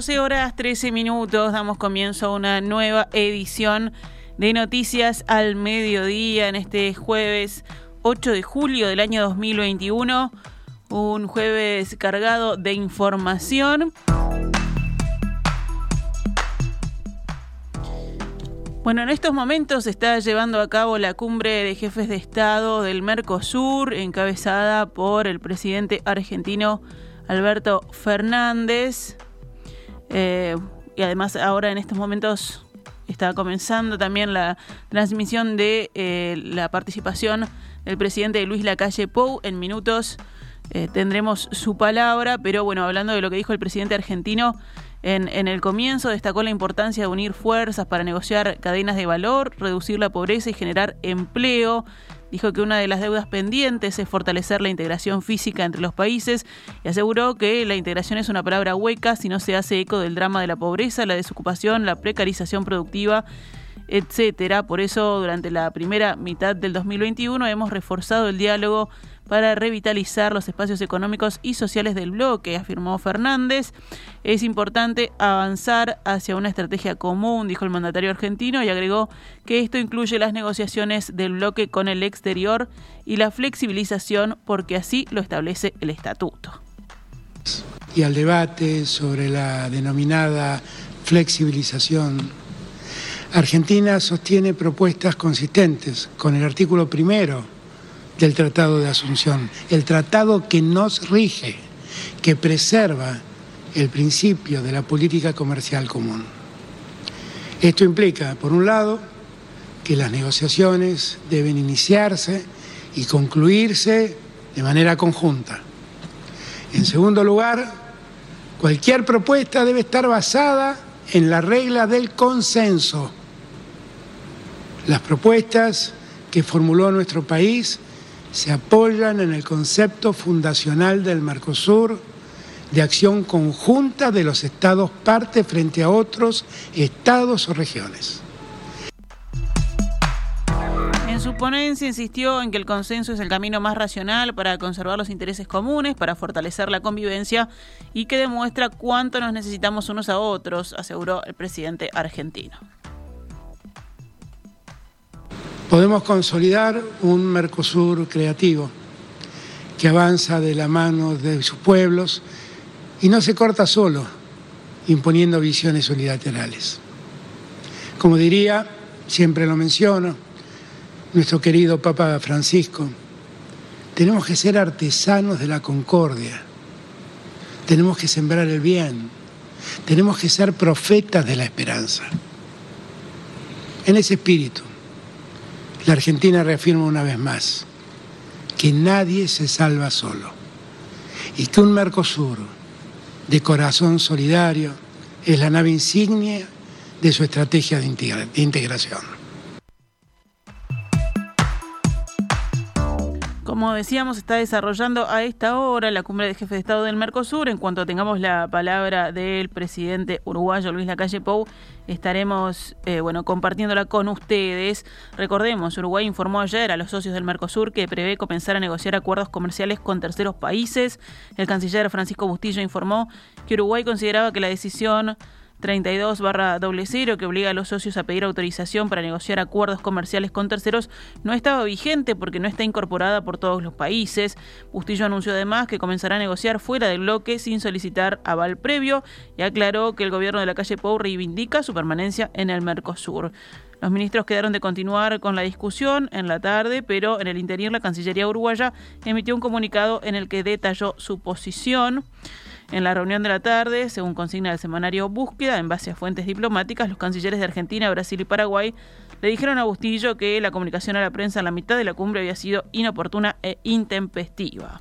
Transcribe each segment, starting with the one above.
12 horas 13 minutos damos comienzo a una nueva edición de Noticias al Mediodía en este jueves 8 de julio del año 2021. Un jueves cargado de información. Bueno, en estos momentos se está llevando a cabo la cumbre de jefes de Estado del Mercosur, encabezada por el presidente argentino Alberto Fernández. Eh, y además ahora en estos momentos está comenzando también la transmisión de eh, la participación del presidente Luis Lacalle Pou. En minutos eh, tendremos su palabra, pero bueno, hablando de lo que dijo el presidente argentino, en, en, el comienzo destacó la importancia de unir fuerzas para negociar cadenas de valor, reducir la pobreza y generar empleo. Dijo que una de las deudas pendientes es fortalecer la integración física entre los países y aseguró que la integración es una palabra hueca si no se hace eco del drama de la pobreza, la desocupación, la precarización productiva etcétera. Por eso, durante la primera mitad del 2021 hemos reforzado el diálogo para revitalizar los espacios económicos y sociales del bloque, afirmó Fernández. Es importante avanzar hacia una estrategia común, dijo el mandatario argentino, y agregó que esto incluye las negociaciones del bloque con el exterior y la flexibilización, porque así lo establece el estatuto. Y al debate sobre la denominada flexibilización Argentina sostiene propuestas consistentes con el artículo primero del Tratado de Asunción, el tratado que nos rige, que preserva el principio de la política comercial común. Esto implica, por un lado, que las negociaciones deben iniciarse y concluirse de manera conjunta. En segundo lugar, cualquier propuesta debe estar basada en la regla del consenso. Las propuestas que formuló nuestro país se apoyan en el concepto fundacional del Mercosur de acción conjunta de los estados parte frente a otros estados o regiones. En su ponencia insistió en que el consenso es el camino más racional para conservar los intereses comunes, para fortalecer la convivencia y que demuestra cuánto nos necesitamos unos a otros, aseguró el presidente argentino. Podemos consolidar un Mercosur creativo que avanza de la mano de sus pueblos y no se corta solo imponiendo visiones unilaterales. Como diría, siempre lo menciono, nuestro querido Papa Francisco, tenemos que ser artesanos de la concordia, tenemos que sembrar el bien, tenemos que ser profetas de la esperanza. En ese espíritu, la Argentina reafirma una vez más que nadie se salva solo y que un Mercosur de corazón solidario es la nave insignia de su estrategia de integración. Como decíamos, está desarrollando a esta hora la cumbre de jefes de Estado del Mercosur. En cuanto tengamos la palabra del presidente uruguayo Luis Lacalle Pou, estaremos eh, bueno, compartiéndola con ustedes. Recordemos, Uruguay informó ayer a los socios del Mercosur que prevé comenzar a negociar acuerdos comerciales con terceros países. El canciller Francisco Bustillo informó que Uruguay consideraba que la decisión 32 barra doble cero que obliga a los socios a pedir autorización para negociar acuerdos comerciales con terceros no estaba vigente porque no está incorporada por todos los países. Bustillo anunció además que comenzará a negociar fuera del bloque sin solicitar aval previo y aclaró que el gobierno de la calle Pou reivindica su permanencia en el Mercosur. Los ministros quedaron de continuar con la discusión en la tarde, pero en el interior la Cancillería uruguaya emitió un comunicado en el que detalló su posición. En la reunión de la tarde, según consigna el semanario Búsqueda, en base a fuentes diplomáticas, los cancilleres de Argentina, Brasil y Paraguay le dijeron a Bustillo que la comunicación a la prensa en la mitad de la cumbre había sido inoportuna e intempestiva.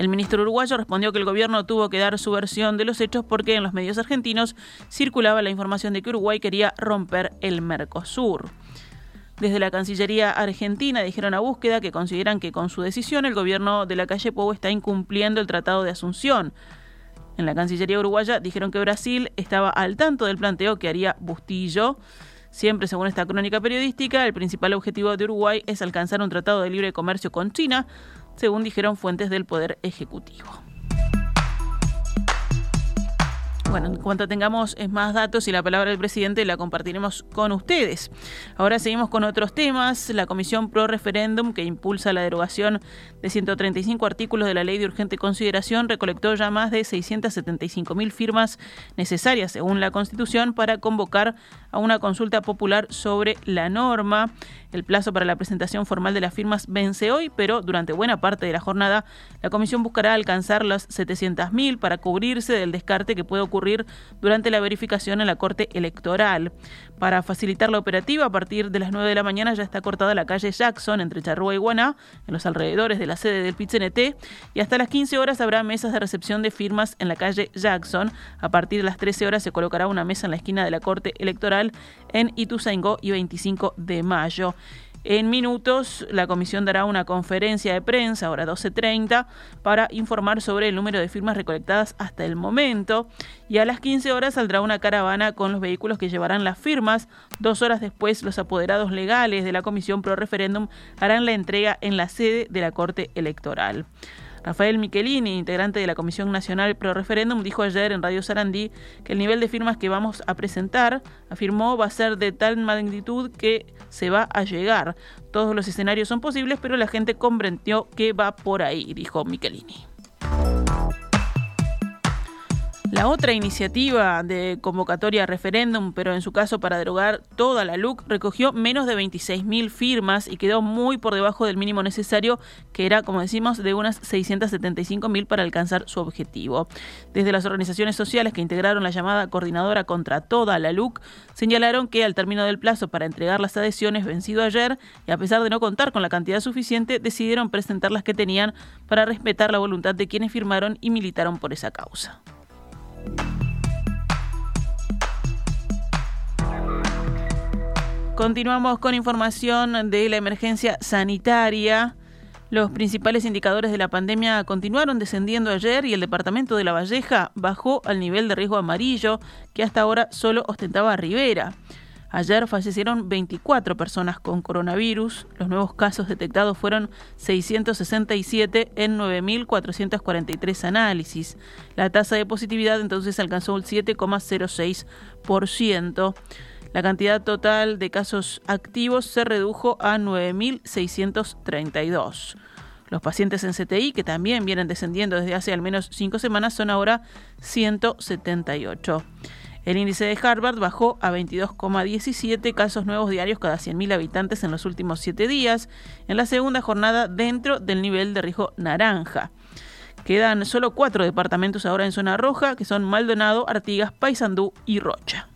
El ministro uruguayo respondió que el gobierno tuvo que dar su versión de los hechos porque en los medios argentinos circulaba la información de que Uruguay quería romper el Mercosur. Desde la Cancillería Argentina dijeron a búsqueda que consideran que con su decisión el gobierno de la calle Pou está incumpliendo el Tratado de Asunción. En la Cancillería uruguaya dijeron que Brasil estaba al tanto del planteo que haría Bustillo. Siempre según esta crónica periodística, el principal objetivo de Uruguay es alcanzar un tratado de libre comercio con China, según dijeron fuentes del Poder Ejecutivo. Bueno, en cuanto tengamos eh, más datos y la palabra del presidente la compartiremos con ustedes. Ahora seguimos con otros temas. La Comisión Pro Referéndum, que impulsa la derogación de 135 artículos de la Ley de Urgente Consideración, recolectó ya más de 675 mil firmas necesarias, según la Constitución, para convocar a una consulta popular sobre la norma. El plazo para la presentación formal de las firmas vence hoy, pero durante buena parte de la jornada la Comisión buscará alcanzar las 700.000 para cubrirse del descarte que puede ocurrir durante la verificación en la Corte Electoral. Para facilitar la operativa, a partir de las 9 de la mañana ya está cortada la calle Jackson entre Charrúa y Guaná, en los alrededores de la sede del PITCNT, y hasta las 15 horas habrá mesas de recepción de firmas en la calle Jackson. A partir de las 13 horas se colocará una mesa en la esquina de la Corte Electoral en Ituzaingó y 25 de mayo. En minutos, la comisión dará una conferencia de prensa, ahora 12.30, para informar sobre el número de firmas recolectadas hasta el momento. Y a las 15 horas saldrá una caravana con los vehículos que llevarán las firmas. Dos horas después, los apoderados legales de la comisión pro referéndum harán la entrega en la sede de la Corte Electoral. Rafael Michelini, integrante de la Comisión Nacional Pro Referéndum, dijo ayer en Radio Sarandí que el nivel de firmas que vamos a presentar, afirmó, va a ser de tal magnitud que se va a llegar. Todos los escenarios son posibles, pero la gente comprendió que va por ahí, dijo Michelini. La otra iniciativa de convocatoria a referéndum, pero en su caso para derogar toda la LUC, recogió menos de 26.000 firmas y quedó muy por debajo del mínimo necesario, que era, como decimos, de unas 675.000 para alcanzar su objetivo. Desde las organizaciones sociales que integraron la llamada coordinadora contra toda la LUC, señalaron que al término del plazo para entregar las adhesiones vencido ayer, y a pesar de no contar con la cantidad suficiente, decidieron presentar las que tenían para respetar la voluntad de quienes firmaron y militaron por esa causa. Continuamos con información de la emergencia sanitaria. Los principales indicadores de la pandemia continuaron descendiendo ayer y el departamento de La Valleja bajó al nivel de riesgo amarillo que hasta ahora solo ostentaba Rivera. Ayer fallecieron 24 personas con coronavirus. Los nuevos casos detectados fueron 667 en 9.443 análisis. La tasa de positividad entonces alcanzó el 7,06%. La cantidad total de casos activos se redujo a 9.632. Los pacientes en CTI, que también vienen descendiendo desde hace al menos cinco semanas, son ahora 178. El índice de Harvard bajó a 22,17 casos nuevos diarios cada 100.000 habitantes en los últimos siete días, en la segunda jornada dentro del nivel de riesgo naranja. Quedan solo cuatro departamentos ahora en zona roja, que son Maldonado, Artigas, Paysandú y Rocha.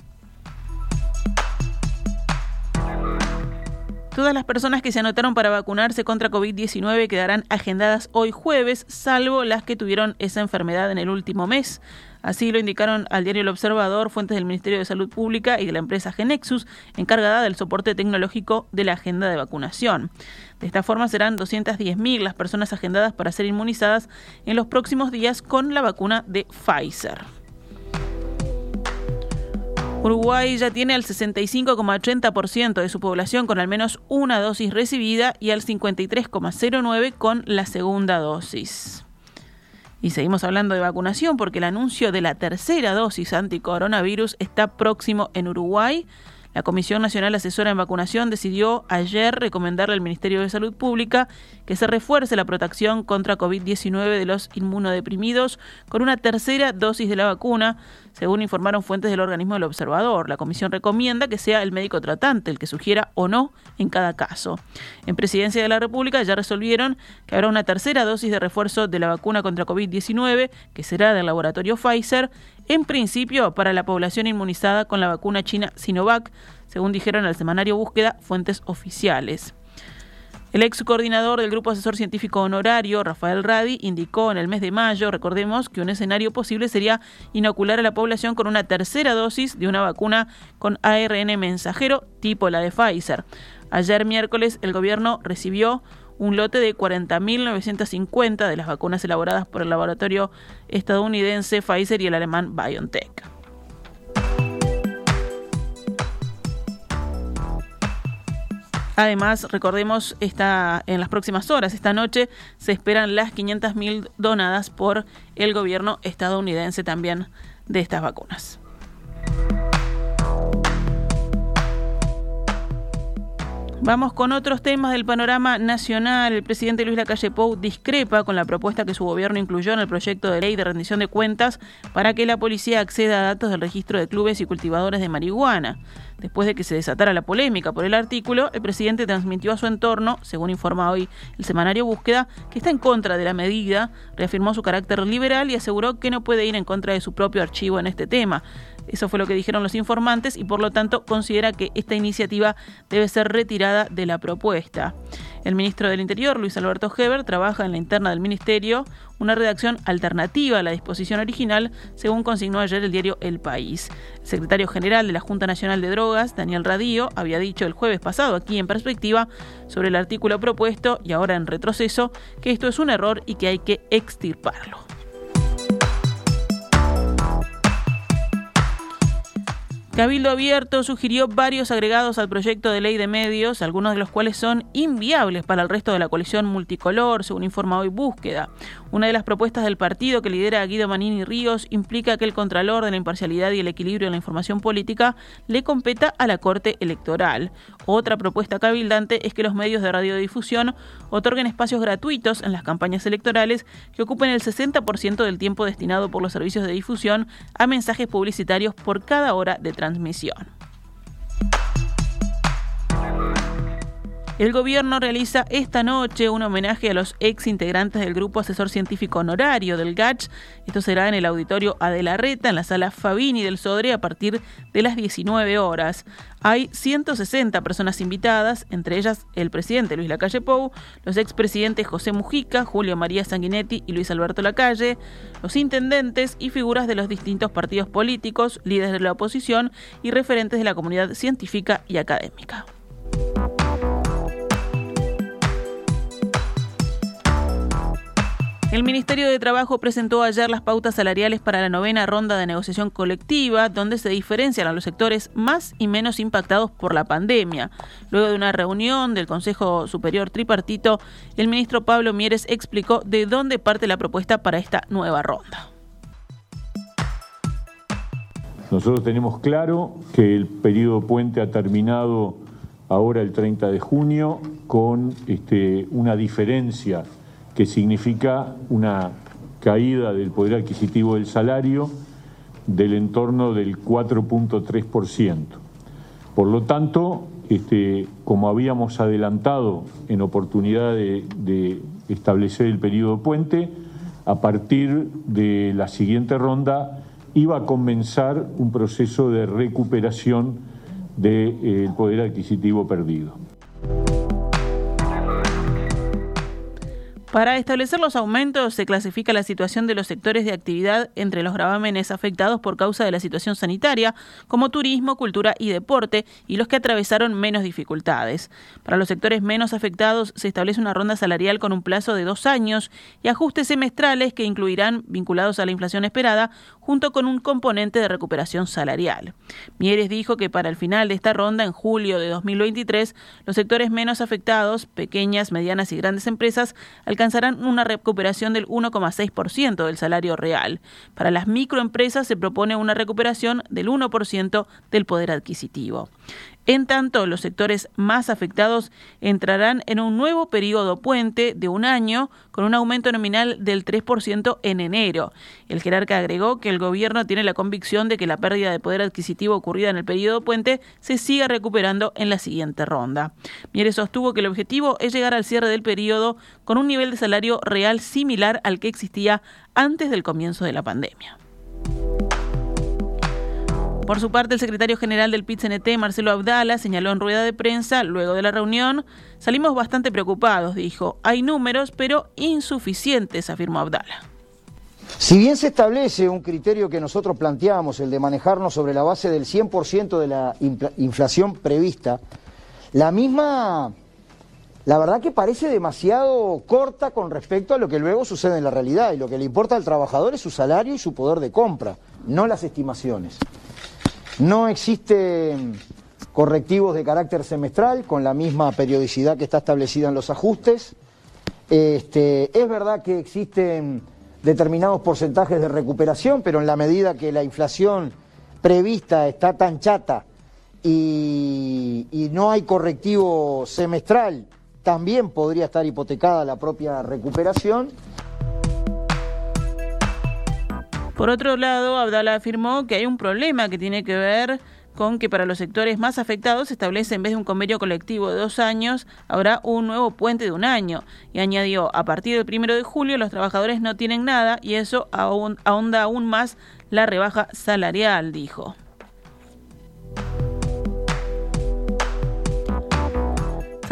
Todas las personas que se anotaron para vacunarse contra COVID-19 quedarán agendadas hoy jueves, salvo las que tuvieron esa enfermedad en el último mes. Así lo indicaron al diario El Observador fuentes del Ministerio de Salud Pública y de la empresa Genexus, encargada del soporte tecnológico de la agenda de vacunación. De esta forma serán 210.000 las personas agendadas para ser inmunizadas en los próximos días con la vacuna de Pfizer. Uruguay ya tiene al 65,80% de su población con al menos una dosis recibida y al 53,09% con la segunda dosis. Y seguimos hablando de vacunación porque el anuncio de la tercera dosis anticoronavirus está próximo en Uruguay. La Comisión Nacional Asesora en Vacunación decidió ayer recomendarle al Ministerio de Salud Pública que se refuerce la protección contra COVID-19 de los inmunodeprimidos con una tercera dosis de la vacuna, según informaron fuentes del organismo del observador. La comisión recomienda que sea el médico tratante el que sugiera o no en cada caso. En Presidencia de la República ya resolvieron que habrá una tercera dosis de refuerzo de la vacuna contra COVID-19, que será del laboratorio Pfizer, en principio para la población inmunizada con la vacuna china Sinovac, según dijeron al semanario Búsqueda fuentes oficiales. El ex coordinador del Grupo Asesor Científico Honorario, Rafael Radi, indicó en el mes de mayo, recordemos, que un escenario posible sería inocular a la población con una tercera dosis de una vacuna con ARN mensajero tipo la de Pfizer. Ayer miércoles el gobierno recibió un lote de 40.950 de las vacunas elaboradas por el laboratorio estadounidense Pfizer y el alemán BioNTech. Además, recordemos, esta, en las próximas horas, esta noche, se esperan las 500.000 donadas por el gobierno estadounidense también de estas vacunas. Vamos con otros temas del panorama nacional. El presidente Luis Lacalle Pou discrepa con la propuesta que su gobierno incluyó en el proyecto de ley de rendición de cuentas para que la policía acceda a datos del registro de clubes y cultivadores de marihuana. Después de que se desatara la polémica por el artículo, el presidente transmitió a su entorno, según informa hoy el semanario Búsqueda, que está en contra de la medida, reafirmó su carácter liberal y aseguró que no puede ir en contra de su propio archivo en este tema. Eso fue lo que dijeron los informantes y por lo tanto considera que esta iniciativa debe ser retirada de la propuesta. El ministro del Interior, Luis Alberto Heber, trabaja en la interna del ministerio una redacción alternativa a la disposición original, según consignó ayer el diario El País. El secretario general de la Junta Nacional de Drogas, Daniel Radío, había dicho el jueves pasado aquí en perspectiva sobre el artículo propuesto y ahora en retroceso que esto es un error y que hay que extirparlo. Cabildo Abierto sugirió varios agregados al proyecto de ley de medios, algunos de los cuales son inviables para el resto de la coalición multicolor, según informa hoy Búsqueda. Una de las propuestas del partido que lidera Guido Manini Ríos implica que el Contralor de la imparcialidad y el equilibrio en la información política le competa a la Corte Electoral. Otra propuesta cabildante es que los medios de radiodifusión otorguen espacios gratuitos en las campañas electorales que ocupen el 60% del tiempo destinado por los servicios de difusión a mensajes publicitarios por cada hora de transmisión. El gobierno realiza esta noche un homenaje a los ex integrantes del Grupo Asesor Científico Honorario del GACH. Esto será en el auditorio Adelarreta, en la sala Fabini del Sodre, a partir de las 19 horas. Hay 160 personas invitadas, entre ellas el presidente Luis Lacalle Pou, los expresidentes José Mujica, Julio María Sanguinetti y Luis Alberto Lacalle, los intendentes y figuras de los distintos partidos políticos, líderes de la oposición y referentes de la comunidad científica y académica. El Ministerio de Trabajo presentó ayer las pautas salariales para la novena ronda de negociación colectiva, donde se diferencian a los sectores más y menos impactados por la pandemia. Luego de una reunión del Consejo Superior Tripartito, el ministro Pablo Mieres explicó de dónde parte la propuesta para esta nueva ronda. Nosotros tenemos claro que el periodo puente ha terminado ahora el 30 de junio con este, una diferencia que significa una caída del poder adquisitivo del salario del entorno del 4.3%. Por lo tanto, este, como habíamos adelantado en oportunidad de, establecer el periodo puente, a partir de la siguiente ronda iba a comenzar un proceso de recuperación del de, eh, poder adquisitivo perdido. Para establecer los aumentos se clasifica la situación de los sectores de actividad entre los gravámenes afectados por causa de la situación sanitaria, como turismo, cultura y deporte, y los que atravesaron menos dificultades. Para los sectores menos afectados se establece una ronda salarial con un plazo de dos años y ajustes semestrales que incluirán, vinculados a la inflación esperada, junto con un componente de recuperación salarial. Mieres dijo que para el final de esta ronda, en julio de 2023, los sectores menos afectados, pequeñas, medianas y grandes empresas, alcanzarán una recuperación del 1,6% del salario real. Para las microempresas se propone una recuperación del 1% del poder adquisitivo. En tanto, los sectores más afectados entrarán en un nuevo periodo puente de un año con un aumento nominal del 3% en enero. El jerarca agregó que el gobierno tiene la convicción de que la pérdida de poder adquisitivo ocurrida en el periodo puente se siga recuperando en la siguiente ronda. Mieres sostuvo que el objetivo es llegar al cierre del periodo con un nivel de salario real similar al que existía antes del comienzo de la pandemia. Por su parte, el secretario general del pit Marcelo Abdala, señaló en rueda de prensa, luego de la reunión, salimos bastante preocupados, dijo. Hay números, pero insuficientes, afirmó Abdala. Si bien se establece un criterio que nosotros planteamos, el de manejarnos sobre la base del 100% de la inflación prevista, la misma, la verdad que parece demasiado corta con respecto a lo que luego sucede en la realidad. Y lo que le importa al trabajador es su salario y su poder de compra, no las estimaciones. No existen correctivos de carácter semestral con la misma periodicidad que está establecida en los ajustes. Este, es verdad que existen determinados porcentajes de recuperación, pero en la medida que la inflación prevista está tan chata y no hay correctivo semestral, también podría estar hipotecada la propia recuperación. Por otro lado, Abdala afirmó que hay un problema que tiene que ver con que para los sectores más afectados se establece en vez de un convenio colectivo de dos años, habrá un nuevo puente de un año. Y añadió, a partir del primero de julio los trabajadores no tienen nada y eso ahonda aún más la rebaja salarial, dijo.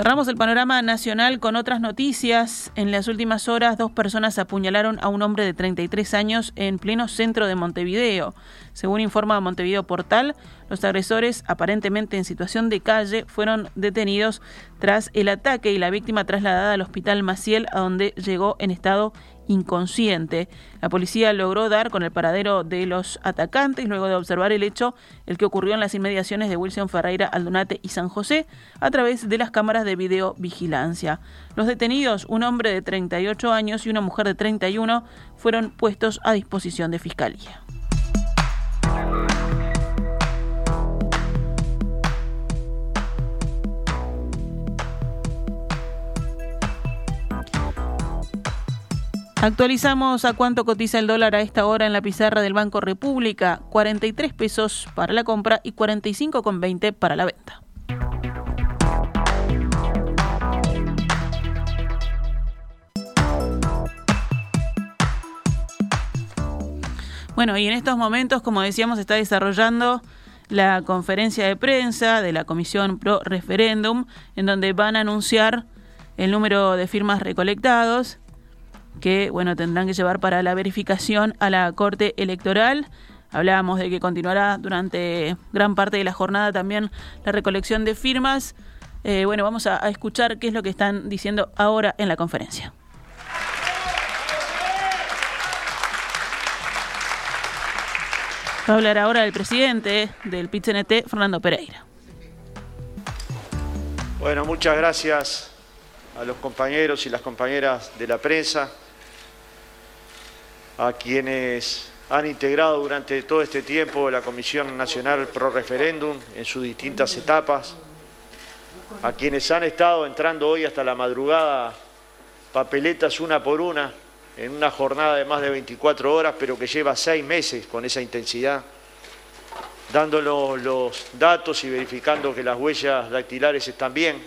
Cerramos el panorama nacional con otras noticias. En las últimas horas, dos personas apuñalaron a un hombre de 33 años en pleno centro de Montevideo. Según informa Montevideo Portal, los agresores, aparentemente en situación de calle, fueron detenidos tras el ataque y la víctima trasladada al hospital Maciel, a donde llegó en estado inconsciente. La policía logró dar con el paradero de los atacantes luego de observar el hecho, el que ocurrió en las inmediaciones de Wilson Ferreira, Aldunate y San José, a través de las cámaras de videovigilancia. Los detenidos, un hombre de 38 años y una mujer de 31, fueron puestos a disposición de fiscalía. Actualizamos a cuánto cotiza el dólar a esta hora en la pizarra del Banco República, 43 pesos para la compra y 45,20 para la venta. Bueno, y en estos momentos, como decíamos, está desarrollando la conferencia de prensa de la Comisión Pro Referéndum, en donde van a anunciar el número de firmas recolectados que bueno tendrán que llevar para la verificación a la Corte Electoral. Hablábamos de que continuará durante gran parte de la jornada también la recolección de firmas. Eh, bueno, vamos a, escuchar qué es lo que están diciendo ahora en la conferencia. Va a hablar ahora el presidente del PITCNT, Fernando Pereira. Bueno, muchas gracias a los compañeros y las compañeras de la prensa a quienes han integrado durante todo este tiempo la Comisión Nacional Pro Referéndum en sus distintas etapas, a quienes han estado entrando hoy hasta la madrugada papeletas una por una en una jornada de más de 24 horas, pero que lleva seis meses con esa intensidad, dándonos los datos y verificando que las huellas dactilares están bien.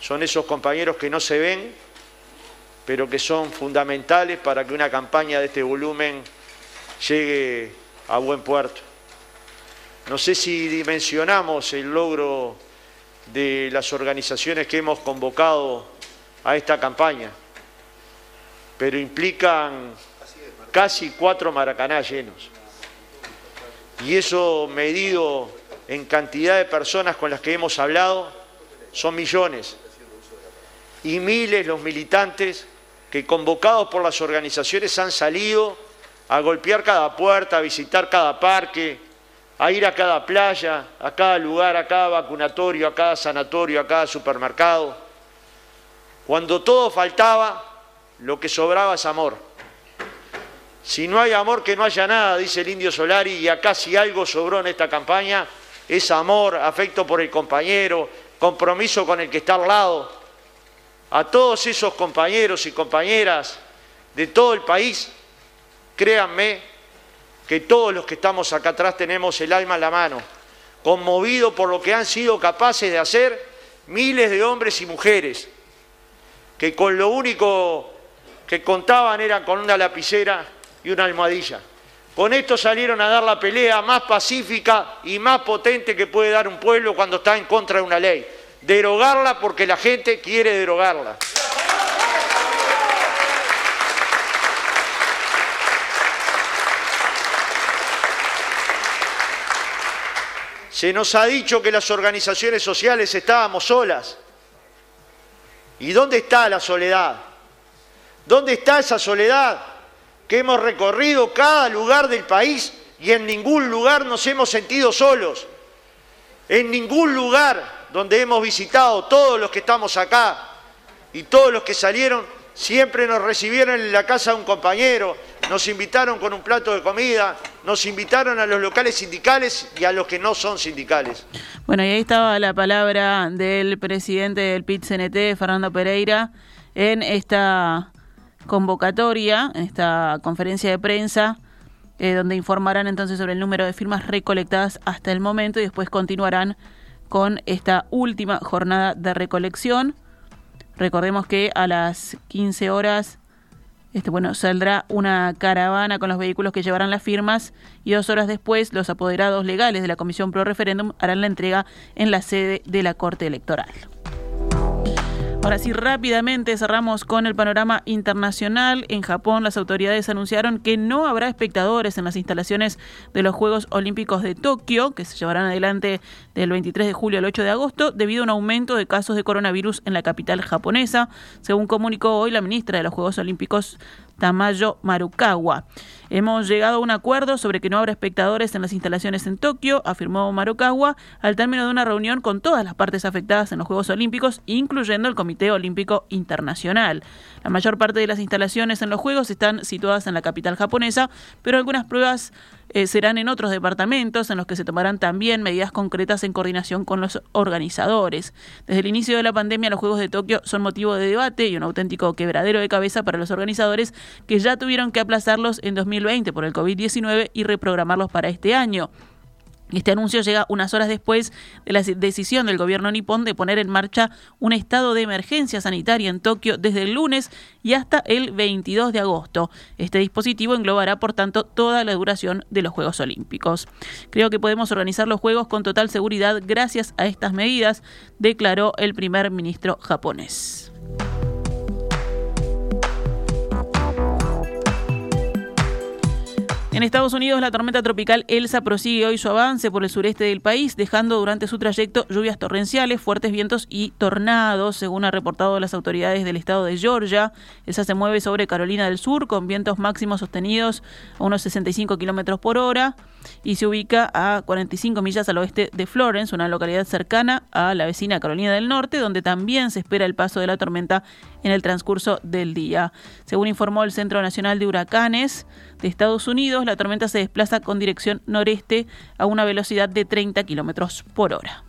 Son esos compañeros que no se ven, pero que son fundamentales para que una campaña de este volumen llegue a buen puerto. No sé si dimensionamos el logro de las organizaciones que hemos convocado a esta campaña, pero implican casi cuatro maracaná llenos. Y eso medido en cantidad de personas con las que hemos hablado, son millones. Y miles los militantes que convocados por las organizaciones han salido a golpear cada puerta, a visitar cada parque, a ir a cada playa, a cada lugar, a cada vacunatorio, a cada sanatorio, a cada supermercado. Cuando todo faltaba, lo que sobraba es amor. Si no hay amor, que no haya nada, dice el indio Solari, y acá si algo sobró en esta campaña, es amor, afecto por el compañero, compromiso con el que está al lado a todos esos compañeros y compañeras de todo el país, créanme que todos los que estamos acá atrás tenemos el alma en la mano, conmovido por lo que han sido capaces de hacer miles de hombres y mujeres, que con lo único que contaban era con una lapicera y una almohadilla. Con esto salieron a dar la pelea más pacífica y más potente que puede dar un pueblo cuando está en contra de una ley derogarla porque la gente quiere derogarla. Se nos ha dicho que las organizaciones sociales estábamos solas. ¿Y dónde está la soledad? ¿Dónde está esa soledad que hemos recorrido cada lugar del país y en ningún lugar nos hemos sentido solos? En ningún lugar donde hemos visitado todos los que estamos acá y todos los que salieron, siempre nos recibieron en la casa de un compañero, nos invitaron con un plato de comida, nos invitaron a los locales sindicales y a los que no son sindicales. Bueno, y ahí estaba la palabra del presidente del PIT-CNT, Fernando Pereira, en esta convocatoria, en esta conferencia de prensa, eh, donde informarán entonces sobre el número de firmas recolectadas hasta el momento y después continuarán con esta última jornada de recolección. Recordemos que a las 15 horas este, bueno, saldrá una caravana con los vehículos que llevarán las firmas y dos horas después los apoderados legales de la Comisión Pro Referéndum harán la entrega en la sede de la Corte Electoral. Ahora sí, rápidamente cerramos con el panorama internacional. En Japón, las autoridades anunciaron que no habrá espectadores en las instalaciones de los Juegos Olímpicos de Tokio, que se llevarán adelante del 23 de julio al 8 de agosto, debido a un aumento de casos de coronavirus en la capital japonesa, según comunicó hoy la ministra de los Juegos Olímpicos Tamayo Marukawa. Hemos llegado a un acuerdo sobre que no habrá espectadores en las instalaciones en Tokio, afirmó Marukawa, al término de una reunión con todas las partes afectadas en los Juegos Olímpicos, incluyendo el Comité Olímpico Internacional. La mayor parte de las instalaciones en los Juegos están situadas en la capital japonesa, pero algunas pruebas eh, serán en otros departamentos en los que se tomarán también medidas concretas en coordinación con los organizadores. Desde el inicio de la pandemia, los Juegos de Tokio son motivo de debate y un auténtico quebradero de cabeza para los organizadores que ya tuvieron que aplazarlos en 2020 por el COVID-19 y reprogramarlos para este año. Este anuncio llega unas horas después de la decisión del gobierno nipón de poner en marcha un estado de emergencia sanitaria en Tokio desde el lunes y hasta el 22 de agosto. Este dispositivo englobará, por tanto, toda la duración de los Juegos Olímpicos. Creo que podemos organizar los Juegos con total seguridad gracias a estas medidas, declaró el primer ministro japonés. En Estados Unidos, la tormenta tropical Elsa prosigue hoy su avance por el sureste del país, dejando durante su trayecto lluvias torrenciales, fuertes vientos y tornados, según ha reportado las autoridades del estado de Georgia. Elsa se mueve sobre Carolina del Sur con vientos máximos sostenidos a unos 65 kilómetros por hora y se ubica a 45 millas al oeste de Florence, una localidad cercana a la vecina Carolina del Norte, donde también se espera el paso de la tormenta en el transcurso del día. Según informó el Centro Nacional de Huracanes de Estados Unidos, la tormenta se desplaza con dirección noreste a una velocidad de 30 kilómetros por hora.